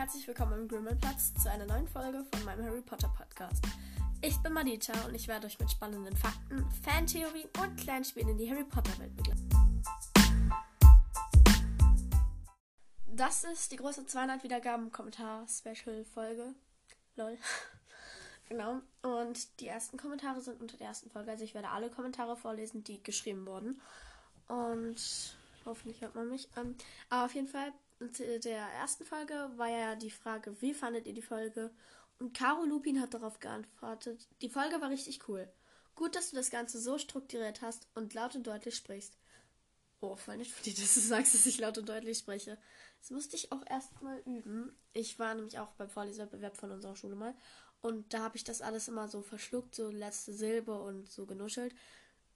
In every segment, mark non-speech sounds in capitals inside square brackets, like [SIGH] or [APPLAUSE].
herzlich willkommen im Grimmelplatz zu einer neuen Folge von meinem Harry Potter Podcast. Ich bin Madita und ich werde euch mit spannenden Fakten, Fantheorien und kleinen Spielen in die Harry Potter Welt begleiten. Das ist die große 200 Wiedergaben Kommentar Special Folge. Lol. [LAUGHS] genau. Und die ersten Kommentare sind unter der ersten Folge. Also ich werde alle Kommentare vorlesen, die geschrieben wurden. Und hoffentlich hört man mich. Ähm, aber auf jeden Fall der ersten Folge war ja die Frage, wie fandet ihr die Folge? Und Caro Lupin hat darauf geantwortet, die Folge war richtig cool. Gut, dass du das Ganze so strukturiert hast und laut und deutlich sprichst. Oh, voll nicht von dir, [LAUGHS] dass du sagst, dass ich laut und deutlich spreche. Das musste ich auch erstmal üben. Ich war nämlich auch beim Vorlesewettbewerb von unserer Schule mal. Und da habe ich das alles immer so verschluckt, so letzte Silbe und so genuschelt.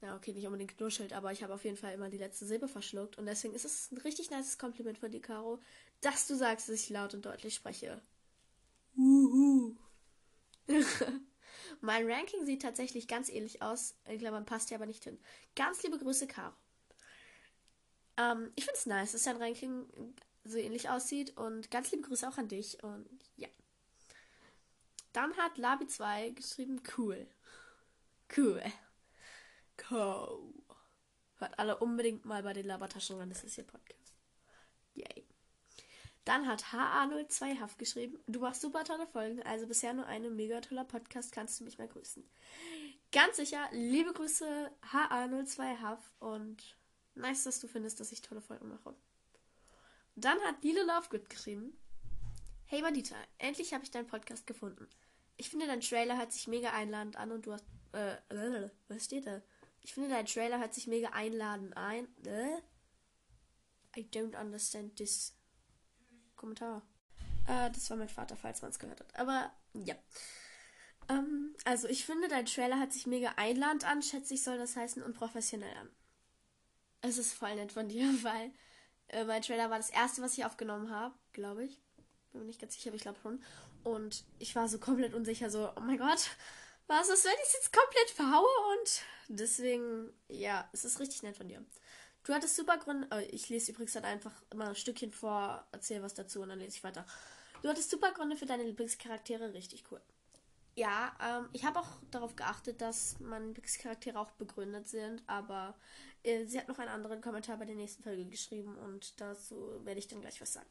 Ja, okay, nicht unbedingt genuschelt, aber ich habe auf jeden Fall immer die letzte Silbe verschluckt. Und deswegen ist es ein richtig nices Kompliment von dir, Caro, dass du sagst, dass ich laut und deutlich spreche. Uhu. [LAUGHS] mein Ranking sieht tatsächlich ganz ähnlich aus. In Klammern passt hier aber nicht hin. Ganz liebe Grüße, Caro. Ähm, ich finde es nice, dass dein Ranking so ähnlich aussieht. Und ganz liebe Grüße auch an dich. Und ja. Dann hat Labi2 geschrieben, cool. Cool. Co. Hört alle unbedingt mal bei den Labertaschen ran, das ist ihr Podcast. Yay. Dann hat HA02 Haft geschrieben, du machst super tolle Folgen, also bisher nur eine mega toller Podcast, kannst du mich mal grüßen. Ganz sicher, liebe Grüße HA02 Haft und nice, dass du findest, dass ich tolle Folgen mache. Dann hat Lilo Lovegood geschrieben, Hey Madita, endlich habe ich deinen Podcast gefunden. Ich finde, dein Trailer hört sich mega einladend an und du hast, äh, [LAUGHS] was steht da? Ich finde, dein Trailer hört sich mega einladend ein. Äh? I don't understand this Kommentar. Äh, das war mein Vater, falls man es gehört hat. Aber ja. Ähm, also ich finde, dein Trailer hört sich mega einladend an, schätze ich, soll das heißen, und professionell an. Es ist voll nett von dir, [LAUGHS] weil äh, mein Trailer war das erste, was ich aufgenommen habe, glaube ich. Bin mir nicht ganz sicher, aber ich glaube schon. Und ich war so komplett unsicher, so, oh mein Gott, was ist, wenn ich es jetzt komplett verhaue? Und deswegen, ja, es ist richtig nett von dir. Du hattest super Gründe. Oh, ich lese übrigens dann einfach immer ein Stückchen vor, erzähle was dazu und dann lese ich weiter. Du hattest super Gründe für deine Lieblingscharaktere, richtig cool. Ja, ähm, ich habe auch darauf geachtet, dass meine Lieblingscharaktere auch begründet sind, aber äh, sie hat noch einen anderen Kommentar bei der nächsten Folge geschrieben und dazu werde ich dann gleich was sagen.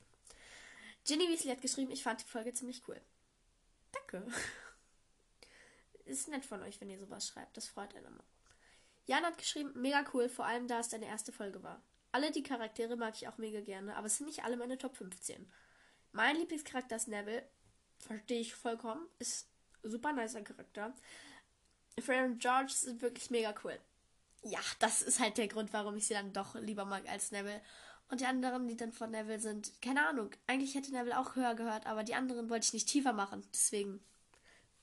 Ginny Weasley hat geschrieben, ich fand die Folge ziemlich cool. Danke. [LAUGHS] ist nett von euch, wenn ihr sowas schreibt. Das freut einen immer. Jan hat geschrieben, mega cool, vor allem da es deine erste Folge war. Alle die Charaktere mag ich auch mega gerne, aber es sind nicht alle meine Top 15. Mein Lieblingscharakter ist Neville. Verstehe ich vollkommen. Ist super nicer Charakter. Fred und George sind wirklich mega cool. Ja, das ist halt der Grund, warum ich sie dann doch lieber mag als Neville. Und die anderen, die dann von Neville sind, keine Ahnung. Eigentlich hätte Neville auch höher gehört, aber die anderen wollte ich nicht tiefer machen. Deswegen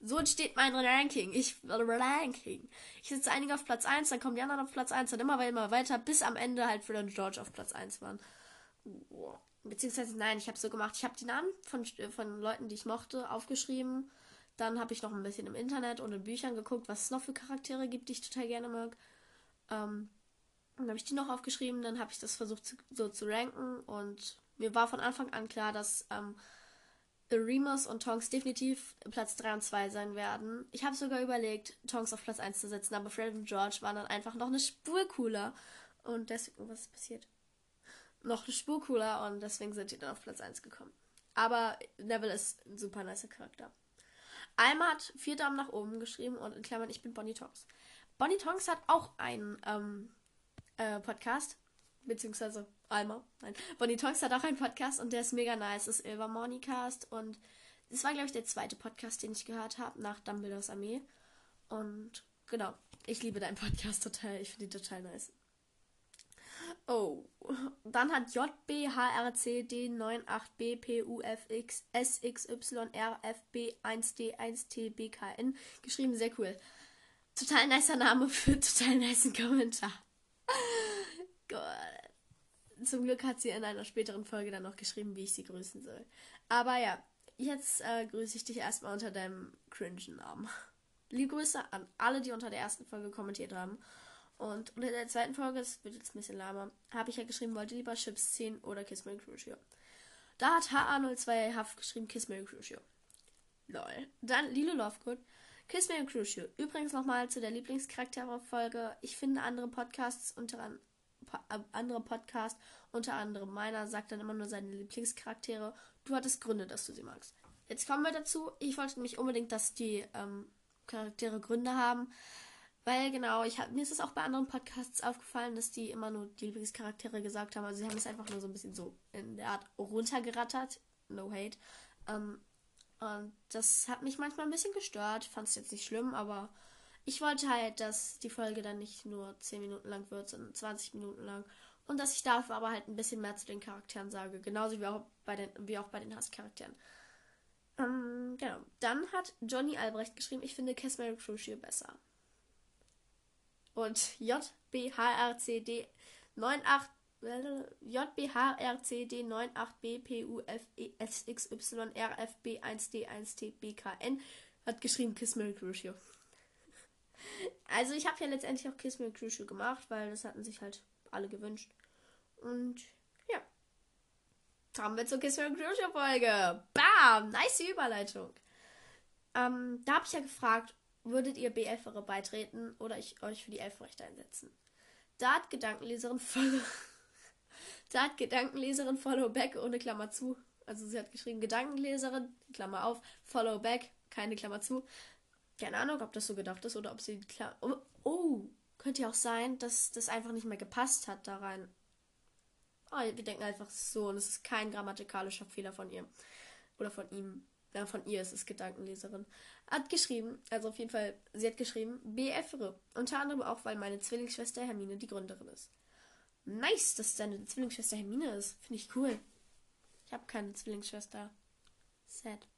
so entsteht mein Ranking. Ich Ranking. Ich setze einige auf Platz 1, dann kommen die anderen auf Platz 1, dann immer, immer weiter, bis am Ende halt Fred und George auf Platz 1 waren. Beziehungsweise, nein, ich habe so gemacht. Ich habe die Namen von, von Leuten, die ich mochte, aufgeschrieben. Dann habe ich noch ein bisschen im Internet und in Büchern geguckt, was es noch für Charaktere gibt, die ich total gerne mag. Ähm, dann habe ich die noch aufgeschrieben. Dann habe ich das versucht zu, so zu ranken. Und mir war von Anfang an klar, dass ähm, Remus und Tonks definitiv Platz 3 und 2 sein werden. Ich habe sogar überlegt, Tonks auf Platz 1 zu setzen, aber Fred und George waren dann einfach noch eine Spur cooler. Und deswegen, was ist passiert? Noch eine Spur cooler und deswegen sind die dann auf Platz 1 gekommen. Aber Neville ist ein super nicer Charakter. Alma hat vier Daumen nach oben geschrieben und in Klammern, ich bin Bonnie Tonks. Bonnie Tonks hat auch einen ähm, äh, Podcast, beziehungsweise Alma, nein. Bonnie Talks hat auch einen Podcast und der ist mega nice. Das ist Ilvermorny-Cast und das war, glaube ich, der zweite Podcast, den ich gehört habe, nach Dumbledores Armee. Und genau, ich liebe deinen Podcast total. Ich finde ihn total nice. Oh, dann hat JBHRCD98BPUFX1DISXYRFB1D1TBKN geschrieben. Sehr cool. Total nicer Name für total nice Kommentar. Zum Glück hat sie in einer späteren Folge dann noch geschrieben, wie ich sie grüßen soll. Aber ja, jetzt äh, grüße ich dich erstmal unter deinem cringen Namen. Liebe Grüße an alle, die unter der ersten Folge kommentiert haben. Und unter der zweiten Folge, das wird jetzt ein bisschen lahmer, habe ich ja geschrieben, wollte lieber Chips ziehen oder Kiss My Crucio. Da hat HA02 Haft geschrieben, Kiss Mary Crucio. Lol. Dann Lilo Lovegood. Kiss Mary Crucio. Übrigens nochmal zu der Lieblingscharaktere-Folge. Ich finde andere Podcasts unter äh, andere Podcast, unter anderem meiner, sagt dann immer nur seine Lieblingscharaktere. Du hattest Gründe, dass du sie magst. Jetzt kommen wir dazu. Ich wollte nämlich unbedingt, dass die ähm, Charaktere Gründe haben. Weil genau, ich hab, mir ist es auch bei anderen Podcasts aufgefallen, dass die immer nur die Lieblingscharaktere gesagt haben. Also sie haben es einfach nur so ein bisschen so in der Art runtergerattert. No hate. Ähm, und das hat mich manchmal ein bisschen gestört. Fand es jetzt nicht schlimm, aber ich wollte halt, dass die Folge dann nicht nur 10 Minuten lang wird, sondern 20 Minuten lang. Und dass ich dafür aber halt ein bisschen mehr zu den Charakteren sage. Genauso wie auch bei den, wie auch bei den Hasscharakteren. Ähm, genau. Dann hat Johnny Albrecht geschrieben, ich finde Casmary Crucial besser. Und JBHRCD 98 JBHRCD 98BPUFESXYRFB1D1TBKN hat geschrieben Kiss Mary Crucio. Also ich habe ja letztendlich auch Kiss Me Crucial gemacht, weil das hatten sich halt alle gewünscht. Und ja. Kommen wir zur Kiss Me Crucial Folge. Bam! Nice Überleitung. Ähm, da habe ich ja gefragt, würdet ihr B11 beitreten oder ich euch für die Elfenrechte einsetzen? Da hat Gedankenleserin Follow. [LAUGHS] da hat Gedankenleserin Follow Back ohne Klammer zu. Also sie hat geschrieben Gedankenleserin, Klammer auf, Follow Back, keine Klammer zu, keine Ahnung, ob das so gedacht ist oder ob sie klar. Oh, oh, könnte ja auch sein, dass das einfach nicht mehr gepasst hat da rein. Oh, wir denken einfach so und es ist kein grammatikalischer Fehler von ihr. Oder von ihm. Ja, von ihr ist es Gedankenleserin. Hat geschrieben, also auf jeden Fall, sie hat geschrieben, BFR. Unter anderem auch, weil meine Zwillingsschwester Hermine die Gründerin ist. Nice, dass deine Zwillingsschwester Hermine ist. Finde ich cool. Ich habe keine Zwillingsschwester. Sad.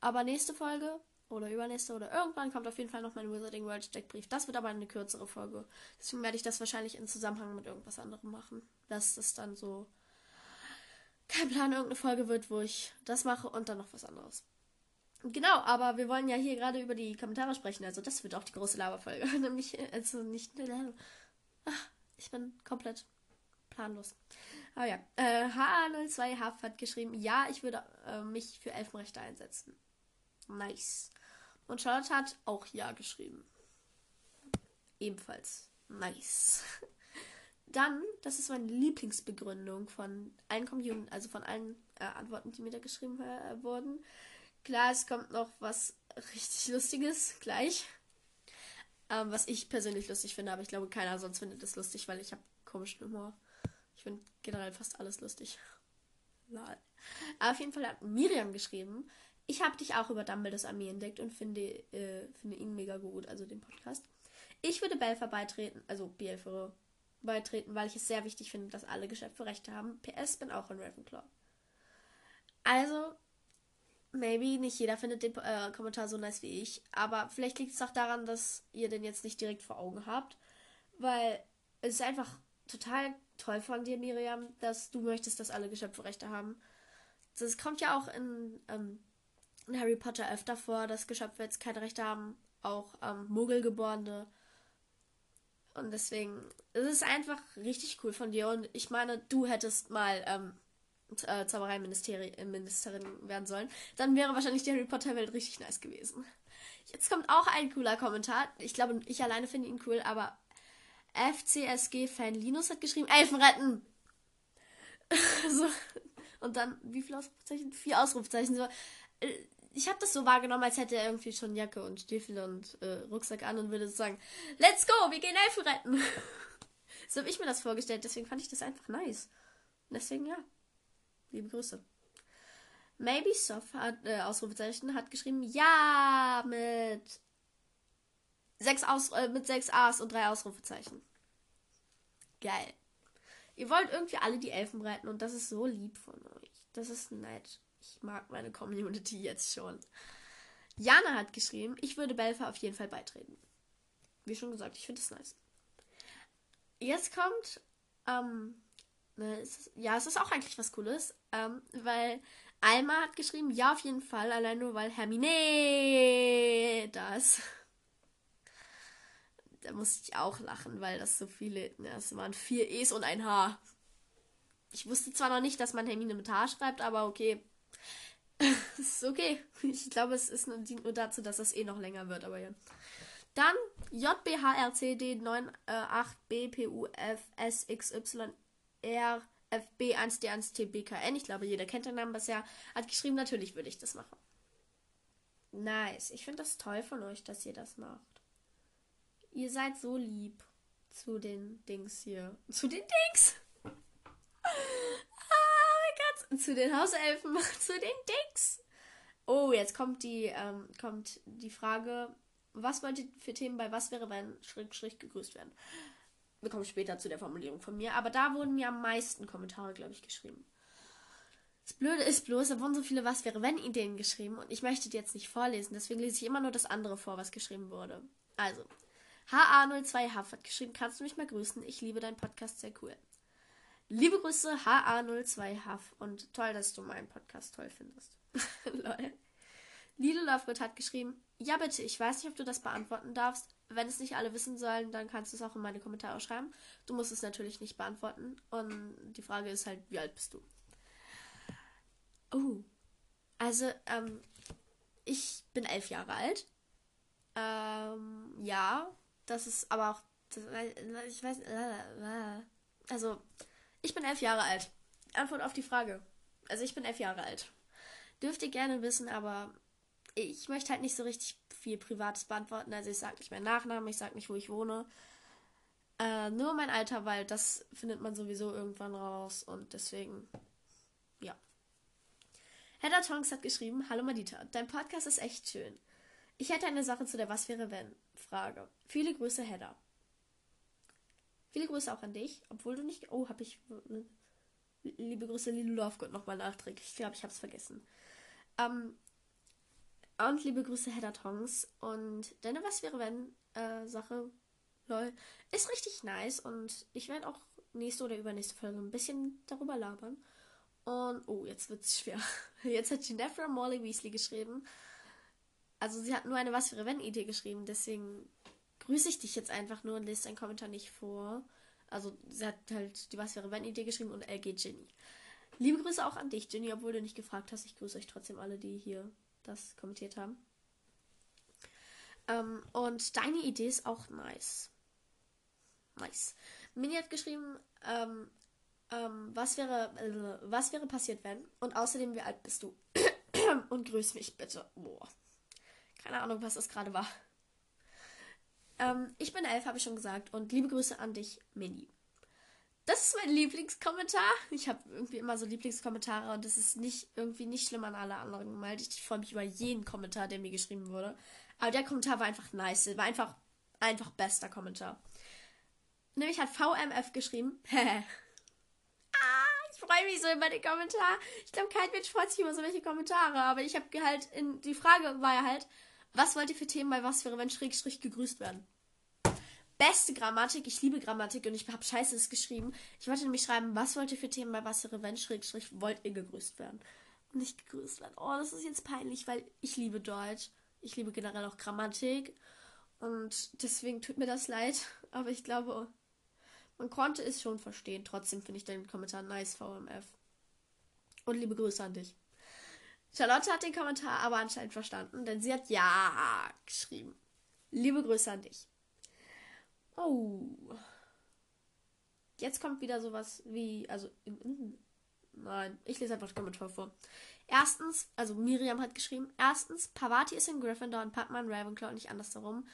Aber nächste Folge oder übernächste oder irgendwann kommt auf jeden Fall noch mein Wizarding World Steckbrief. Das wird aber eine kürzere Folge. Deswegen werde ich das wahrscheinlich in Zusammenhang mit irgendwas anderem machen. Dass das dann so kein Plan irgendeine Folge wird, wo ich das mache und dann noch was anderes. Genau, aber wir wollen ja hier gerade über die Kommentare sprechen. Also das wird auch die große Laberfolge. [LAUGHS] Nämlich, also nicht. Ach, ich bin komplett planlos. Aber ja, äh, H02 Haft hat geschrieben, ja, ich würde äh, mich für Elfenrechte einsetzen. Nice. Und Charlotte hat auch Ja geschrieben. Ebenfalls. Nice. [LAUGHS] Dann, das ist meine Lieblingsbegründung von allen Community, also von allen äh, Antworten, die mir da geschrieben äh, wurden. Klar, es kommt noch was richtig Lustiges gleich. Ähm, was ich persönlich lustig finde, aber ich glaube, keiner sonst findet es lustig, weil ich habe komischen Humor. Ich finde generell fast alles lustig. [LAUGHS] Lol. Aber auf jeden Fall hat Miriam geschrieben, ich habe dich auch über Dumbledores Armee entdeckt und finde, äh, finde ihn mega gut, also den Podcast. Ich würde Belfer beitreten, also Bielfer beitreten, weil ich es sehr wichtig finde, dass alle Geschöpfe Rechte haben. PS bin auch in Ravenclaw. Also, maybe nicht jeder findet den äh, Kommentar so nice wie ich, aber vielleicht liegt es auch daran, dass ihr den jetzt nicht direkt vor Augen habt, weil es ist einfach total toll von dir, Miriam, dass du möchtest, dass alle Geschöpfe Rechte haben. Das kommt ja auch in ähm, in Harry Potter öfter vor, dass Geschöpfe jetzt keine Rechte haben, auch ähm, Muggelgeborene. Und deswegen, es ist einfach richtig cool von dir. Und ich meine, du hättest mal ähm, äh, Zaubereiministerin werden sollen. Dann wäre wahrscheinlich die Harry Potter Welt richtig nice gewesen. Jetzt kommt auch ein cooler Kommentar. Ich glaube, ich alleine finde ihn cool, aber FCSG-Fan Linus hat geschrieben, Elfen retten! [LAUGHS] so. Und dann, wie viele Ausrufezeichen? Vier Ausrufezeichen. So. Äh, ich habe das so wahrgenommen, als hätte er irgendwie schon Jacke und Stiefel und äh, Rucksack an und würde sagen, let's go, wir gehen Elfen retten. [LAUGHS] so habe ich mir das vorgestellt, deswegen fand ich das einfach nice. deswegen ja, liebe Grüße. Maybe Soft hat, äh, Ausrufezeichen, hat geschrieben, ja, mit sechs, Aus äh, mit sechs A's und drei Ausrufezeichen. Geil. Ihr wollt irgendwie alle die Elfen retten und das ist so lieb von euch. Das ist nett. Ich mag meine Community jetzt schon. Jana hat geschrieben, ich würde Belfer auf jeden Fall beitreten. Wie schon gesagt, ich finde es nice. Jetzt kommt, ähm, ne, es ja, es ist auch eigentlich was Cooles, ähm, weil Alma hat geschrieben, ja, auf jeden Fall, allein nur weil Hermine das. [LAUGHS] Da musste ich auch lachen, weil das so viele, ne, das waren vier E's und ein H. Ich wusste zwar noch nicht, dass man Hermine mit H schreibt, aber okay. [LAUGHS] ist okay. Ich glaube, es ist nur, dient nur dazu, dass es eh noch länger wird, aber ja. Dann JBHRCD988BPUFSXYRFB1D1TBKN. Ich glaube, jeder kennt den Namen bisher. Hat geschrieben, natürlich würde ich das machen. Nice. Ich finde das toll von euch, dass ihr das macht. Ihr seid so lieb zu den Dings hier. Zu den Dings! [LAUGHS] Zu den Hauselfen. [LAUGHS] zu den Dings. Oh, jetzt kommt die, ähm, kommt die Frage, was wollt ihr für Themen bei Was wäre, wenn Schräg, Schräg gegrüßt werden? Wir kommen später zu der Formulierung von mir, aber da wurden mir am meisten Kommentare, glaube ich, geschrieben. Das Blöde ist bloß, da wurden so viele Was wäre, wenn Ideen geschrieben und ich möchte die jetzt nicht vorlesen, deswegen lese ich immer nur das andere vor, was geschrieben wurde. Also, HA02Haff hat geschrieben, kannst du mich mal grüßen? Ich liebe deinen Podcast, sehr cool. Liebe Grüße, HA02Haff und toll, dass du meinen Podcast toll findest. [LAUGHS] Lol. Lidl Lovegood hat geschrieben, ja bitte, ich weiß nicht, ob du das beantworten darfst. Wenn es nicht alle wissen sollen, dann kannst du es auch in meine Kommentare schreiben. Du musst es natürlich nicht beantworten. Und die Frage ist halt, wie alt bist du? Oh, also, ähm, ich bin elf Jahre alt. Ähm, ja, das ist aber auch, das, ich weiß, also, ich bin elf Jahre alt. Antwort auf die Frage. Also, ich bin elf Jahre alt. Dürft ihr gerne wissen, aber ich möchte halt nicht so richtig viel Privates beantworten. Also ich sage nicht meinen Nachnamen, ich sage nicht, wo ich wohne. Äh, nur mein Alter, weil das findet man sowieso irgendwann raus und deswegen, ja. Hedda Tonks hat geschrieben, Hallo Madita, dein Podcast ist echt schön. Ich hätte eine Sache zu der Was wäre wenn Frage. Viele Grüße, Hedda. Viele Grüße auch an dich, obwohl du nicht. Oh, hab ich. Liebe Grüße, Lilo Lovegood, nochmal nachträglich. Ich glaube, ich hab's vergessen. Ähm, und liebe Grüße, Hedda Tongs. Und deine Was wäre wenn äh, Sache, lol, ist richtig nice. Und ich werde auch nächste oder übernächste Folge ein bisschen darüber labern. Und, oh, jetzt wird's schwer. [LAUGHS] Jetzt hat Ginevra Molly Weasley geschrieben. Also sie hat nur eine Was wäre wenn Idee geschrieben. Deswegen grüße ich dich jetzt einfach nur und lese deinen Kommentar nicht vor. Also sie hat halt die Was wäre wenn Idee geschrieben und LG Ginny. Liebe Grüße auch an dich, Ginny, obwohl du nicht gefragt hast. Ich grüße euch trotzdem alle, die hier das kommentiert haben. Ähm, und deine Idee ist auch nice. Nice. Mini hat geschrieben, ähm, ähm, was wäre, äh, was wäre passiert, wenn? Und außerdem, wie alt bist du? [CLEARS THROAT] und grüß mich bitte. Boah. Keine Ahnung, was das gerade war. Ähm, ich bin elf, habe ich schon gesagt. Und liebe Grüße an dich, Mini. Das ist mein Lieblingskommentar. Ich habe irgendwie immer so Lieblingskommentare und das ist nicht irgendwie nicht schlimm an alle anderen gemeint. Ich freue mich über jeden Kommentar, der mir geschrieben wurde. Aber der Kommentar war einfach nice. War einfach, einfach bester Kommentar. Nämlich hat VMF geschrieben. [LAUGHS] ah, ich freue mich so über den Kommentar. Ich glaube, kein Mensch freut sich über so welche Kommentare. Aber ich habe halt in die Frage war ja halt, was wollt ihr für Themen bei was wäre, wenn Schrägstrich gegrüßt werden? beste Grammatik. Ich liebe Grammatik und ich habe scheiße geschrieben. Ich wollte nämlich schreiben, was wollt ihr für Themen bei was Revenge Schrägstrich wollt ihr gegrüßt werden? Und nicht gegrüßt werden. Oh, das ist jetzt peinlich, weil ich liebe Deutsch. Ich liebe generell auch Grammatik. Und deswegen tut mir das leid. Aber ich glaube, man konnte es schon verstehen. Trotzdem finde ich deinen Kommentar nice, VMF. Und liebe Grüße an dich. Charlotte hat den Kommentar aber anscheinend verstanden, denn sie hat Ja geschrieben. Liebe Grüße an dich. Oh. Jetzt kommt wieder sowas wie, also, nein, ich lese einfach den Kommentar vor. Erstens, also Miriam hat geschrieben, erstens, Pavati ist in Gryffindor und Padma in Ravenclaw, nicht andersherum.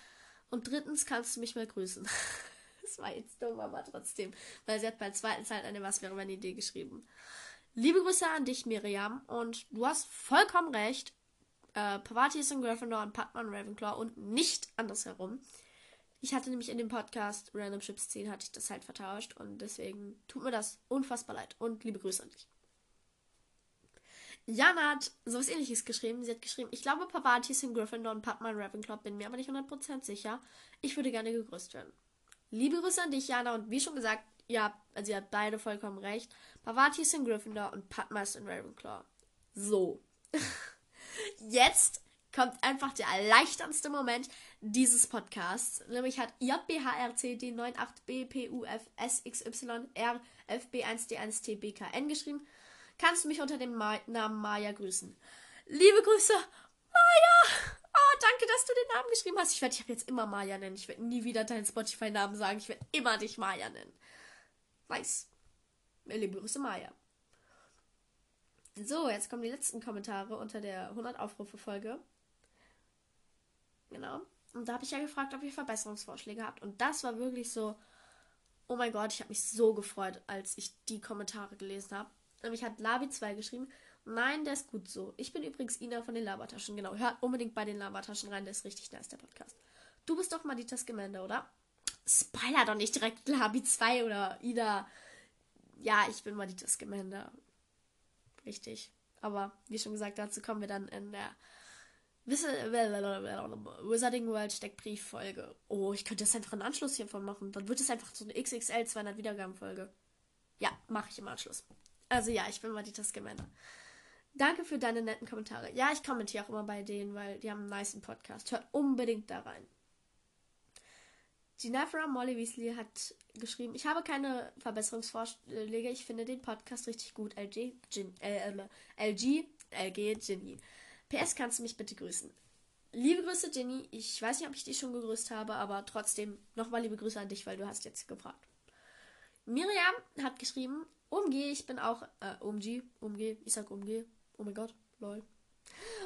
Und drittens, kannst du mich mal grüßen. [LAUGHS] das war jetzt dumm, aber trotzdem, weil sie hat bei der zweiten Zeit eine Was wäre meine Idee geschrieben. Liebe Grüße an dich, Miriam, und du hast vollkommen recht. Äh, Pavati ist in Gryffindor und Padma in Ravenclaw und nicht andersherum. Ich hatte nämlich in dem Podcast Random Chips 10 hatte ich das halt vertauscht und deswegen tut mir das unfassbar leid und liebe Grüße an dich. Jana hat sowas ähnliches geschrieben. Sie hat geschrieben, ich glaube, Pavati ist in Gryffindor und Padma in Ravenclaw, bin mir aber nicht 100% sicher. Ich würde gerne gegrüßt werden. Liebe Grüße an dich, Jana, und wie schon gesagt, ja, also sie hat beide vollkommen recht. Pavati ist in Gryffindor und Padma ist in Ravenclaw. So. [LAUGHS] Jetzt kommt einfach der erleichterndste Moment dieses Podcasts. Nämlich hat JBHRCD98BPUFSXYRFB1D1TBKN geschrieben. Kannst du mich unter dem Ma Namen Maya grüßen? Liebe Grüße, Maya! Oh, danke, dass du den Namen geschrieben hast. Ich werde dich jetzt immer Maya nennen. Ich werde nie wieder deinen Spotify-Namen sagen. Ich werde immer dich Maya nennen. Nice. Liebe Grüße, Maya. So, jetzt kommen die letzten Kommentare unter der 100 Aufrufe-Folge. Genau. Und da habe ich ja gefragt, ob ihr Verbesserungsvorschläge habt. Und das war wirklich so, oh mein Gott, ich habe mich so gefreut, als ich die Kommentare gelesen habe. Nämlich hat Lavi2 geschrieben, nein, der ist gut so. Ich bin übrigens Ina von den Labertaschen. Genau, hört unbedingt bei den Labertaschen rein, der ist richtig nice, der Podcast. Du bist doch Maditas Gemende, oder? Spoiler doch nicht direkt [LAUGHS] Labi2 oder Ida. Ja, ich bin Maditas Gemende. Richtig. Aber wie schon gesagt, dazu kommen wir dann in der Wizarding World Steckbrief-Folge. Oh, ich könnte jetzt einfach einen Anschluss hiervon machen. Dann wird es einfach so eine XXL 200 Wiedergaben-Folge. Ja, mache ich im Anschluss. Also ja, ich bin Maditas Gemänner. Danke für deine netten Kommentare. Ja, ich kommentiere auch immer bei denen, weil die haben einen nice Podcast. Hört unbedingt da rein. Ginevra Molly Weasley hat geschrieben, ich habe keine Verbesserungsvorschläge, ich finde den Podcast richtig gut. LG, Gin, äh, LG, LG, Ginny. PS, kannst du mich bitte grüßen? Liebe Grüße, Ginny. Ich weiß nicht, ob ich dich schon gegrüßt habe, aber trotzdem nochmal liebe Grüße an dich, weil du hast jetzt gefragt. Miriam hat geschrieben, umgeh, ich bin auch, äh, umgeh, umgeh, ich sag umgeh, oh mein Gott, lol.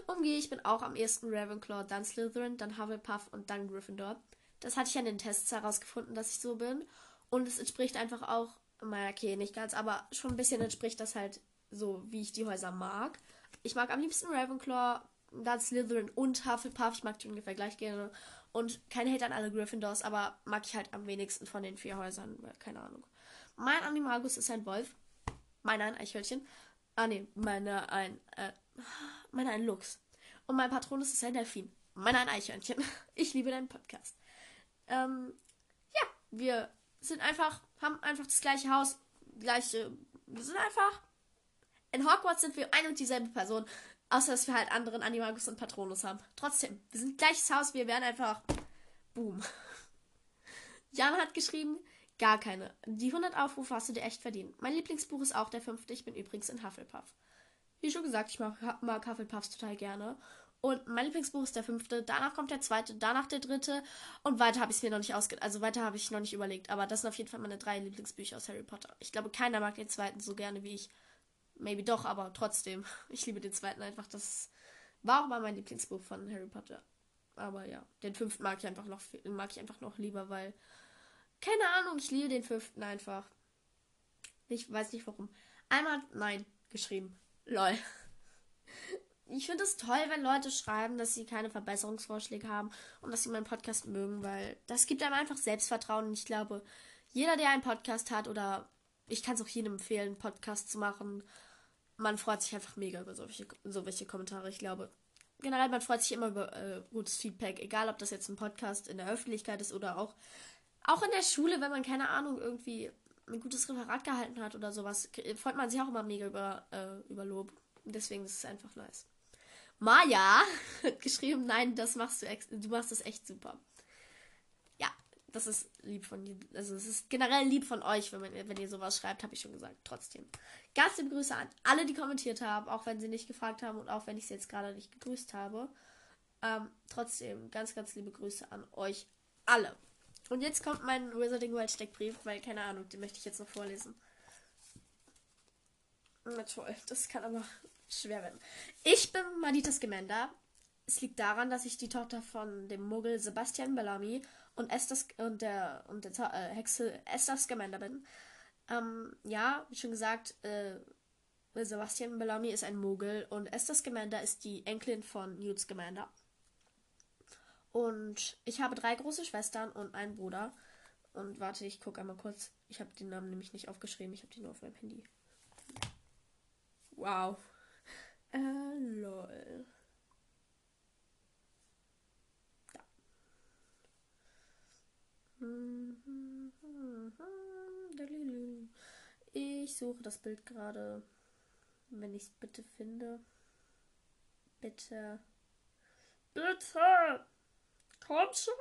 Umgeh, ich bin auch am ersten Ravenclaw, dann Slytherin, dann Hufflepuff und dann Gryffindor. Das hatte ich an den Tests herausgefunden, dass ich so bin. Und es entspricht einfach auch, okay, nicht ganz, aber schon ein bisschen entspricht das halt so, wie ich die Häuser mag. Ich mag am liebsten Ravenclaw, dann Slytherin und Hufflepuff. Ich mag die ungefähr gleich gerne. Und kein Hate an alle Gryffindors, aber mag ich halt am wenigsten von den vier Häusern. Keine Ahnung. Mein Animagus ist ein Wolf. Meiner ein Eichhörnchen. Ah, nee, meiner ein, äh, meiner ein Luchs. Und mein Patronus ist ein Delfin. Meiner ein Eichhörnchen. [LAUGHS] Ich liebe deinen Podcast. Ähm, ja, wir sind einfach, haben einfach das gleiche Haus, gleiche, wir sind einfach, in Hogwarts sind wir ein und dieselbe Person, außer dass wir halt anderen Animagus und Patronus haben. Trotzdem, wir sind gleiches Haus, wir werden einfach, boom. [LAUGHS] Jan hat geschrieben, gar keine. Die 100 Aufrufe hast du dir echt verdient. Mein Lieblingsbuch ist auch der fünfte, ich bin übrigens in Hufflepuff. Wie schon gesagt, ich mag, mag Hufflepuffs total gerne. Und mein Lieblingsbuch ist der fünfte, danach kommt der zweite, danach der dritte und weiter habe ich es mir noch nicht ausge... Also weiter habe ich noch nicht überlegt, aber das sind auf jeden Fall meine drei Lieblingsbücher aus Harry Potter. Ich glaube, keiner mag den zweiten so gerne wie ich. Maybe doch, aber trotzdem. [LAUGHS] Ich liebe den zweiten einfach. Das war auch mal mein Lieblingsbuch von Harry Potter. Aber ja, den fünften mag ich einfach noch, mag ich einfach noch lieber, weil... Keine Ahnung, ich liebe den fünften einfach. Ich weiß nicht warum. Einmal Nein geschrieben. Lol ich finde es toll, wenn Leute schreiben, dass sie keine Verbesserungsvorschläge haben und dass sie meinen Podcast mögen, weil das gibt einem einfach Selbstvertrauen. Und ich glaube, jeder, der einen Podcast hat, oder ich kann es auch jedem empfehlen, einen Podcast zu machen, man freut sich einfach mega über solche, so welche Kommentare. Ich glaube, generell, man freut sich immer über äh, gutes Feedback, egal ob das jetzt ein Podcast in der Öffentlichkeit ist oder auch, auch in der Schule, wenn man, keine Ahnung, irgendwie ein gutes Referat gehalten hat oder sowas, freut man sich auch immer mega über, äh, über Lob. Deswegen ist es einfach nice. Maja hat [LAUGHS] geschrieben, nein, das machst du, du machst das echt super. Ja, das ist lieb von dir. Also es ist generell lieb von euch, wenn, man, wenn ihr sowas schreibt, habe ich schon gesagt. Trotzdem. Ganz liebe Grüße an alle, die kommentiert haben, auch wenn sie nicht gefragt haben und auch wenn ich sie jetzt gerade nicht gegrüßt habe. Ähm, trotzdem, ganz, ganz liebe Grüße an euch alle. Und jetzt kommt mein Wizarding World Steckbrief, weil keine Ahnung, den möchte ich jetzt noch vorlesen. Na toll, das kann aber schwer werden. Ich bin Manitas Gemenda. Es liegt daran, dass ich die Tochter von dem Muggel Sebastian Bellamy und, Esthers, und der, und der äh, Hexe Esther Scamander bin. Ähm, ja, wie schon gesagt, äh, Sebastian Bellamy ist ein Muggel und Esther Scamander ist die Enkelin von Newt Scamander. Und ich habe drei große Schwestern und einen Bruder. Und warte, ich gucke einmal kurz. Ich habe den Namen nämlich nicht aufgeschrieben, ich habe die nur auf meinem Handy. Wow. Äh, lol. Ja. Ich suche das Bild gerade. Wenn ich es bitte finde. Bitte. Bitte! Komm schon!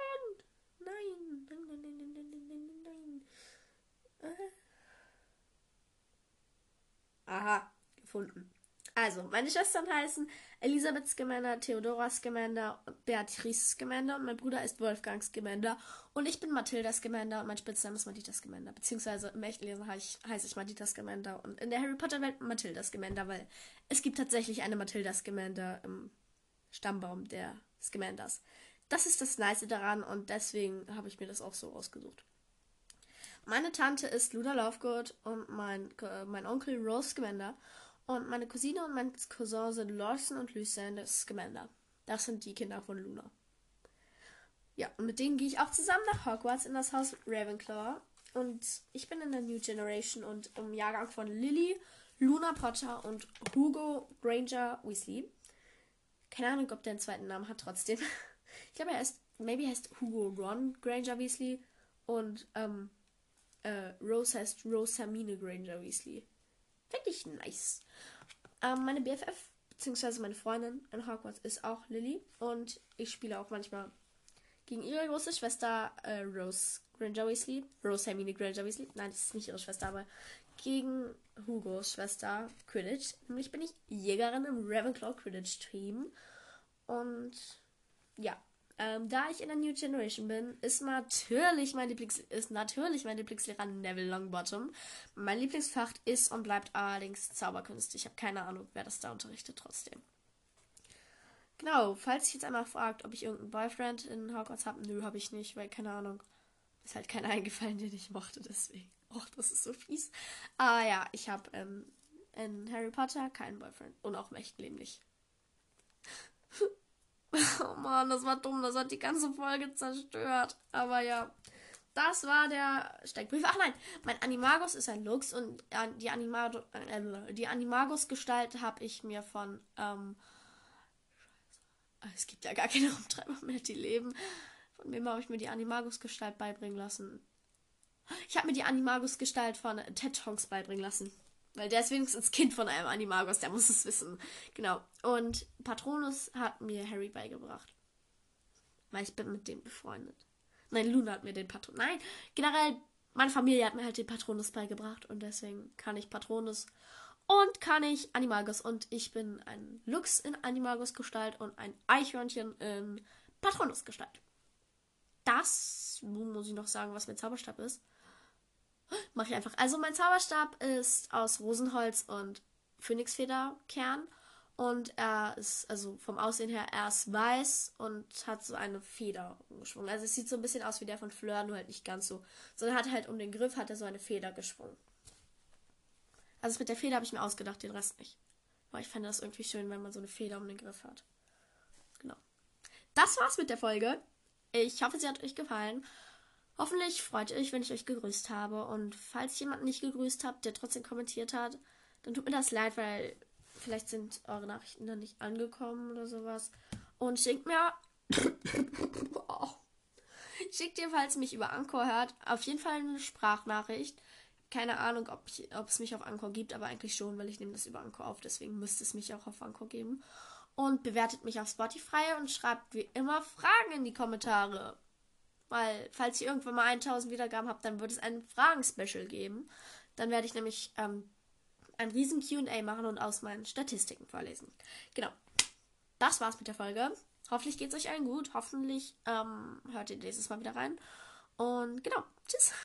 Nein! Nein, nein, nein, nein, nein, nein, nein, nein. Äh. Aha, gefunden. Also, meine Schwestern heißen Elisabeth Scamander, Theodora Scamander, Beatrice Scamander und mein Bruder ist Wolfgang Scamander und ich bin Mathilda Scamander und mein Spitzname ist Madita Scamander. Beziehungsweise im echten Lesen heiße ich, heiß ich Madita Scamander und in der Harry Potter Welt Mathilda Scamander, weil es gibt tatsächlich eine Mathilda Scamander im Stammbaum der Scamanders. Das ist das Nice daran und deswegen habe ich mir das auch so ausgesucht. Meine Tante ist Luna Lovegood und mein, äh, mein Onkel Rose Scamander und meine Cousine und mein Cousin sind Lawson und Lucinda Scamander. Das sind die Kinder von Luna. Ja, und mit denen gehe ich auch zusammen nach Hogwarts in das Haus Ravenclaw. Und ich bin in der New Generation und im Jahrgang von Lily, Luna Potter und Hugo Granger Weasley. Keine Ahnung, ob der einen zweiten Namen hat, trotzdem. [LAUGHS] Ich glaube, er ist, maybe heißt Hugo Ron Granger Weasley und ähm, äh, Rose heißt Rose Hermine Granger Weasley. Finde ich nice. Ähm, meine BFF, beziehungsweise meine Freundin in Hogwarts ist auch Lily. Und ich spiele auch manchmal gegen ihre große Schwester äh, Rose Granger Weasley. Rose Hermine Granger Weasley. Nein, das ist nicht ihre Schwester, aber gegen Hugos Schwester Quidditch. Nämlich bin ich Jägerin im Ravenclaw Quidditch Team. Und ja, ähm, da ich in der New Generation bin, ist natürlich mein Lieblings ist natürlich mein Lieblingslehrer Neville Longbottom. Mein Lieblingsfach ist und bleibt allerdings Zauberkünste. Ich habe keine Ahnung, wer das da unterrichtet trotzdem. Genau, falls sich jetzt einmal fragt, ob ich irgendeinen Boyfriend in Hogwarts habe, nö, habe ich nicht, weil keine Ahnung. Ist halt keiner [LAUGHS] eingefallen, den ich mochte, deswegen. Och, das ist so fies. Ah ja, ich habe ähm, in Harry Potter keinen Boyfriend und auch im echten Leben nicht. [LAUGHS] [LAUGHS] Oh Mann, das war dumm. Das hat die ganze Folge zerstört. Aber ja. Das war der Steckbrief. Ach nein, mein Animagus ist ein Lux und die, Animado, äh, die Animagus-Gestalt habe ich mir von. Ähm, es gibt ja gar keine Rumtreiber mehr, die leben. Von wem habe ich mir die Animagus-Gestalt beibringen lassen? Ich habe mir die Animagus-Gestalt von Ted Tonks beibringen lassen. Weil der ist wenigstens Kind von einem Animagus, der muss es wissen. Genau. Und Patronus hat mir Harry beigebracht. Weil ich bin mit dem befreundet. Nein, Luna hat mir den Patronus. Nein, generell, meine Familie hat mir halt den Patronus beigebracht und deswegen kann ich Patronus und kann ich Animagus. Und ich bin ein Lux in Animagus-Gestalt und ein Eichhörnchen in Patronus-Gestalt. Das muss ich noch sagen, was mein Zauberstab ist. Mache ich einfach. Also mein Zauberstab ist aus Rosenholz und Phönixfederkern. Und er ist, also vom Aussehen her, er ist weiß und hat so eine Feder geschwungen. Also es sieht so ein bisschen aus wie der von Fleur, nur halt nicht ganz so. Sondern hat halt um den Griff hat er so eine Feder geschwungen. Also mit der Feder habe ich mir ausgedacht, den Rest nicht. Aber ich fände das irgendwie schön, wenn man so eine Feder um den Griff hat. Genau. Das war's mit der Folge. Ich hoffe, sie hat euch gefallen. Hoffentlich freut ihr euch, wenn ich euch gegrüßt habe. Und falls jemand nicht gegrüßt habt, der trotzdem kommentiert hat, dann tut mir das leid, weil vielleicht sind eure Nachrichten dann nicht angekommen oder sowas. Und schickt mir. oh. [LAUGHS] Schickt ihr, falls ihr mich über Anchor hört, auf jeden Fall eine Sprachnachricht. Keine Ahnung, ob, ich, ob es mich auf Anchor gibt, aber eigentlich schon, weil ich nehme das über Anchor auf. Deswegen müsste es mich auch auf Anchor geben. Und bewertet mich auf Spotify und schreibt wie immer Fragen in die Kommentare. Weil, falls ihr irgendwann mal 1000 Wiedergaben habt, dann wird es ein Fragen-Special geben. Dann werde ich nämlich ähm, ein riesen QA machen und aus meinen Statistiken vorlesen. Genau. Das war's mit der Folge. Hoffentlich geht's euch allen gut. Hoffentlich ähm, hört ihr nächstes Mal wieder rein. Und genau. Tschüss.